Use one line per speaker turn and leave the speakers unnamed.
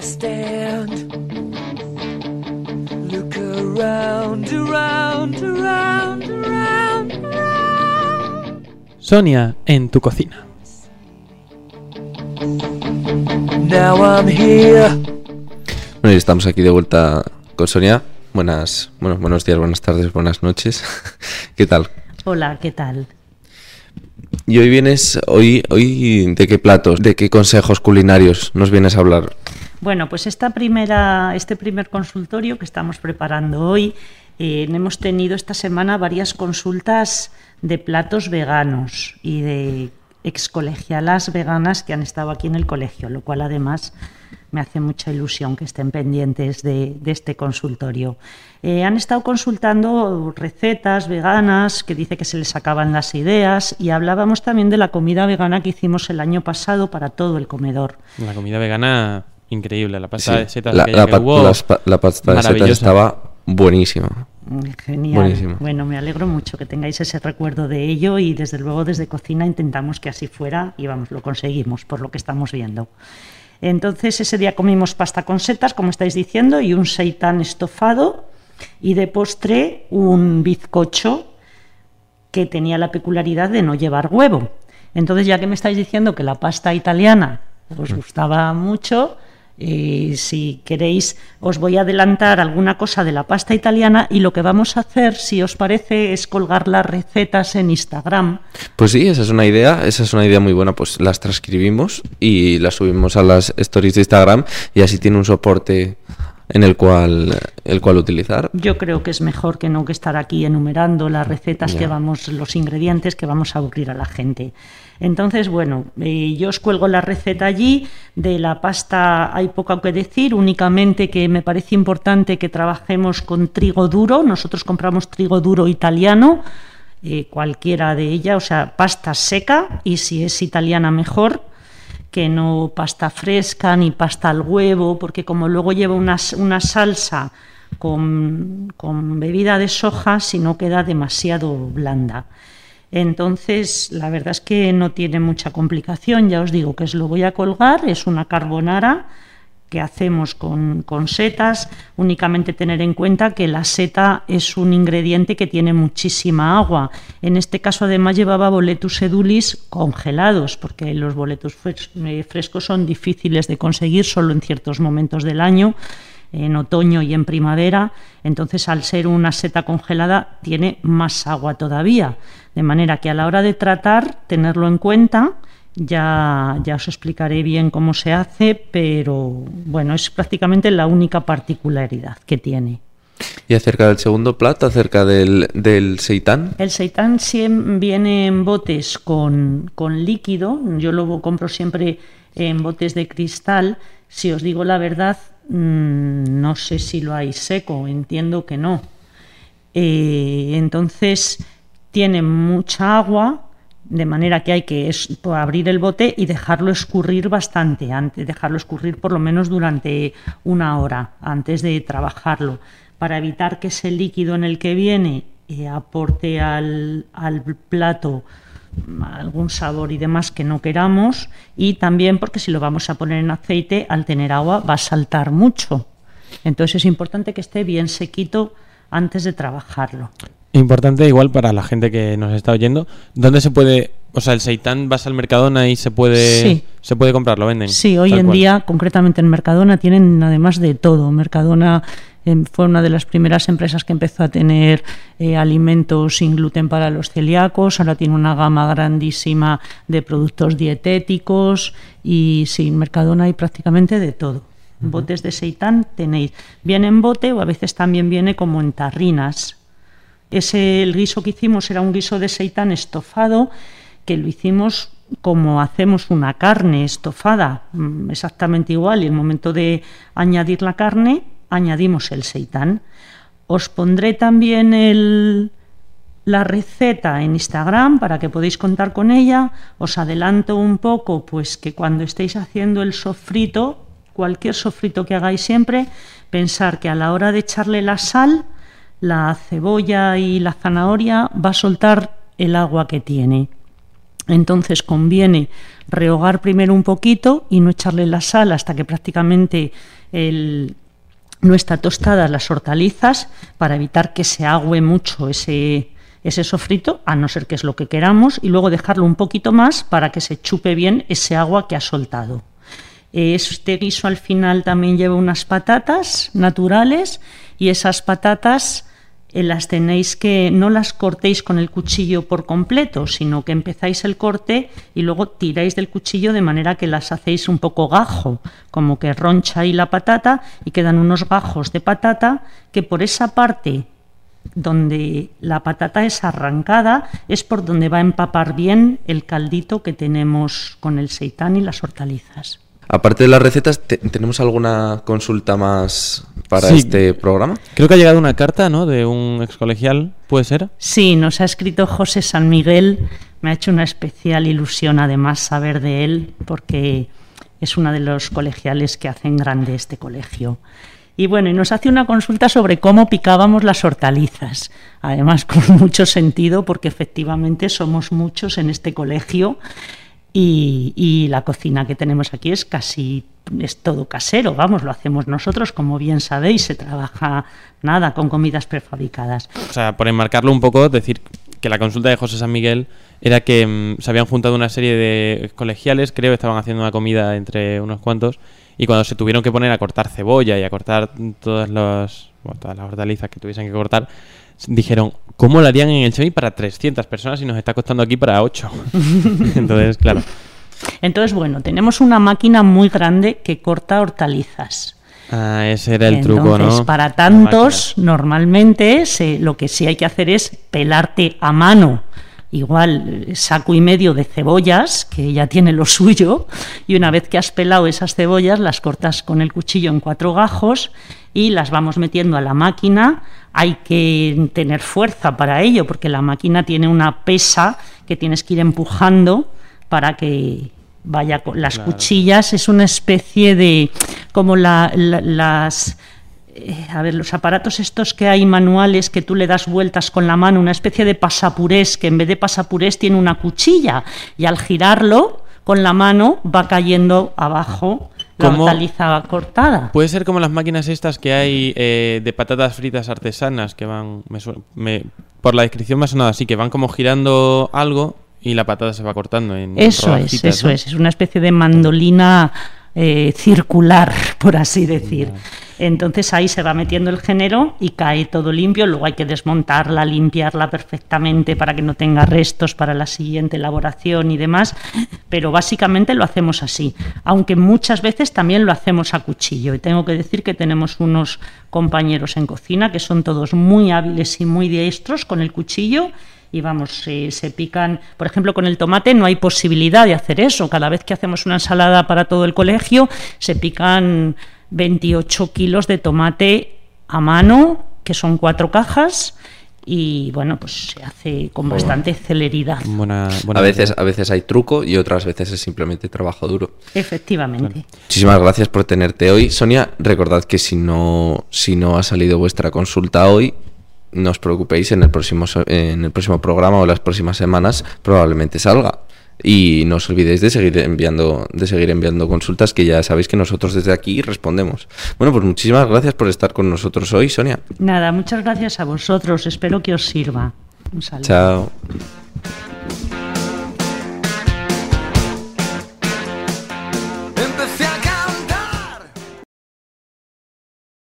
I stand. Look around, around, around, around, around.
Sonia en tu cocina.
Now I'm here.
Bueno, y estamos aquí de vuelta con Sonia. Buenas, bueno, buenos días, buenas tardes, buenas noches. ¿Qué tal?
Hola, ¿qué tal?
Y hoy vienes, hoy, hoy, ¿de qué platos, de qué consejos culinarios nos vienes a hablar?
Bueno, pues esta primera, este primer consultorio que estamos preparando hoy, eh, hemos tenido esta semana varias consultas de platos veganos y de excolegialas veganas que han estado aquí en el colegio, lo cual además me hace mucha ilusión que estén pendientes de, este consultorio. Eh, han estado consultando recetas veganas, que dice que se les acaban las ideas, y hablábamos también de la comida vegana que hicimos el año pasado para todo el comedor.
La comida vegana, increíble. La pasta de setas
la,
que,
la
que hubo,
las la pasta de setas estaba buenísima.
Mm, Genial.
Buenísimo.
Bueno, me alegro mucho que tengáis ese recuerdo de ello y desde luego desde cocina intentamos que así fuera y vamos, lo conseguimos por lo que estamos viendo. Entonces ese día comimos pasta con setas, como estáis diciendo, y un seitán estofado y de postre un bizcocho que tenía la peculiaridad de no llevar huevo. Entonces, ya que me estáis diciendo que la pasta italiana os gustaba mucho, eh, si queréis, os voy a adelantar alguna cosa de la pasta italiana y lo que vamos a hacer, si os parece, es colgar las recetas en Instagram.
Pues sí, esa es una idea, esa es una idea muy buena, pues las transcribimos y las subimos a las stories de Instagram y así tiene un soporte en el cual, el cual utilizar.
Yo creo que es mejor que no que estar aquí enumerando las recetas que vamos, los ingredientes que vamos a aburrir a la gente. Entonces, bueno, eh, yo os cuelgo la receta allí. De la pasta hay poco que decir, únicamente que me parece importante que trabajemos con trigo duro. Nosotros compramos trigo duro italiano, eh, cualquiera de ella, o sea, pasta seca y si es italiana mejor que no pasta fresca ni pasta al huevo, porque como luego lleva una, una salsa con, con bebida de soja, si no queda demasiado blanda. Entonces, la verdad es que no tiene mucha complicación, ya os digo que os lo voy a colgar, es una carbonara que hacemos con, con setas, únicamente tener en cuenta que la seta es un ingrediente que tiene muchísima agua. En este caso además llevaba boletus edulis congelados, porque los boletus eh, frescos son difíciles de conseguir solo en ciertos momentos del año, en otoño y en primavera, entonces al ser una seta congelada tiene más agua todavía, de manera que a la hora de tratar, tenerlo en cuenta, ya, ya os explicaré bien cómo se hace, pero bueno, es prácticamente la única particularidad que tiene.
Y acerca del segundo plato, acerca del, del seitán.
El seitán viene en botes con, con líquido, yo lo compro siempre en botes de cristal. Si os digo la verdad, no sé si lo hay seco, entiendo que no. Eh, entonces tiene mucha agua, de manera que hay que es- pues, abrir el bote y dejarlo escurrir bastante antes, dejarlo escurrir por lo menos durante una hora antes de trabajarlo, para evitar que ese líquido en el que viene eh, aporte al, plato mm, algún sabor y demás que no queramos y también porque si lo vamos a poner en aceite al tener agua va a saltar mucho. Entonces es importante que esté bien sequito antes de trabajarlo.
Importante igual para la gente que nos está oyendo. ¿Dónde se puede, o sea, el seitán vas al Mercadona y se puede
Sí.
se puede comprar, lo venden?
Sí, hoy en
cual.
día, concretamente en Mercadona, tienen además de todo. Mercadona fue una de las primeras empresas que empezó a tener eh, alimentos sin gluten para los celíacos. Ahora tiene una gama grandísima de productos dietéticos y sí, en Mercadona hay prácticamente de todo. Botes de seitán tenéis. Viene en bote o a veces también viene como en tarrinas. Ese, el guiso que hicimos era un guiso de seitán estofado que lo hicimos como hacemos una carne estofada, mm, exactamente igual, y el momento de añadir la carne, añadimos el seitán. Os pondré también el, la receta en Instagram para que podáis contar con ella. Os adelanto un poco, pues que cuando estéis haciendo el sofrito, cualquier sofrito que hagáis siempre, pensar que a la hora de echarle la sal, la cebolla y la zanahoria va a soltar el agua que tiene. Entonces conviene rehogar primero un poquito y no echarle la sal hasta que prácticamente el, no está tostada las hortalizas para evitar que se agüe mucho ese, ese sofrito, a no ser que es lo que queramos, y luego dejarlo un poquito más para que se chupe bien ese agua que ha soltado. Este guiso al final también lleva unas patatas naturales y esas patatas eh, las tenéis que no las cortéis con el cuchillo por completo, sino que empezáis el corte y luego tiráis del cuchillo de manera que las hacéis un poco gajo, como que roncha ahí la patata y quedan unos gajos de patata que por esa parte donde la patata es arrancada es por donde va a empapar bien el caldito que tenemos con el seitán y las hortalizas.
Aparte de las recetas, te- ¿tenemos alguna consulta más para
Sí.
este programa?
Creo que ha llegado una carta, ¿no? De un ex colegial, ¿puede ser?
Sí, nos ha escrito José San Miguel. Me ha hecho una especial ilusión además saber de él porque es uno de los colegiales que hacen grande este colegio. Y bueno, y nos hace una consulta sobre cómo picábamos las hortalizas. Además, con mucho sentido porque efectivamente somos muchos en este colegio y, y la cocina que tenemos aquí es casi es todo casero, vamos, lo hacemos nosotros, como bien sabéis, se trabaja nada con comidas prefabricadas.
O sea, por enmarcarlo un poco, decir que la consulta de José San Miguel era que mm, se habían juntado una serie de colegiales, creo, estaban haciendo una comida entre unos cuantos, y cuando se tuvieron que poner a cortar cebolla y a cortar todas, los, bueno, todas las hortalizas que tuviesen que cortar, dijeron, ¿cómo lo harían en el Chevy para 300 personas y nos está costando aquí para 8? Entonces, claro.
Entonces, bueno, tenemos una máquina muy grande que corta hortalizas.
Ah, ese era el truco, ¿no?
para tantos, normalmente se- lo que sí hay que hacer es pelarte a mano. Igual eh, saco y medio de cebollas, que ya tiene lo suyo, y una vez que has pelado esas cebollas, las cortas con el cuchillo en cuatro gajos y las vamos metiendo a la máquina. Hay que tener fuerza para ello, porque la máquina tiene una pesa que tienes que ir empujando para que vaya con las cuchillas es una especie de como la- la- las eh, a ver, los aparatos estos que hay manuales que tú le das vueltas con la mano, una especie de pasapurés que en vez de pasapurés tiene una cuchilla y al girarlo con la mano va cayendo abajo la hortaliza cortada.
Puede ser como las máquinas estas que hay eh, de patatas fritas artesanas que van. me su- me- por la descripción me ha sonado así, que van como girando algo y la patata se va cortando en
Eso es, eso
¿no?
es. Es una especie de mandolina eh, circular, por así decir. Entonces ahí se va metiendo el género y cae todo limpio. Luego hay que desmontarla, limpiarla perfectamente para que no tenga restos para la siguiente elaboración y demás. Pero básicamente lo hacemos así. Aunque muchas veces también lo hacemos a cuchillo. Y tengo que decir que tenemos unos compañeros en cocina que son todos muy hábiles y muy diestros con el cuchillo y vamos, se, se pican, por ejemplo, con el tomate no hay posibilidad de hacer eso. Cada vez que hacemos una ensalada para todo el colegio, se pican 28 kilos de tomate a mano, que son cuatro cajas, y bueno, pues se hace con bastante celeridad.
Buena, buena
A veces,
idea.
a veces hay truco y otras veces es simplemente trabajo duro.
Efectivamente.
Muchísimas gracias por tenerte hoy. Sonia, recordad que si no, si no ha salido vuestra consulta hoy, no os preocupéis, en el próximo, en el próximo programa o las próximas semanas probablemente salga. Y no os olvidéis de seguir enviando, de seguir enviando consultas que ya sabéis que nosotros desde aquí respondemos. Bueno, pues muchísimas gracias por estar con nosotros hoy, Sonia.
Nada, muchas gracias a vosotros. Espero que os sirva. Un saludo.
Chao.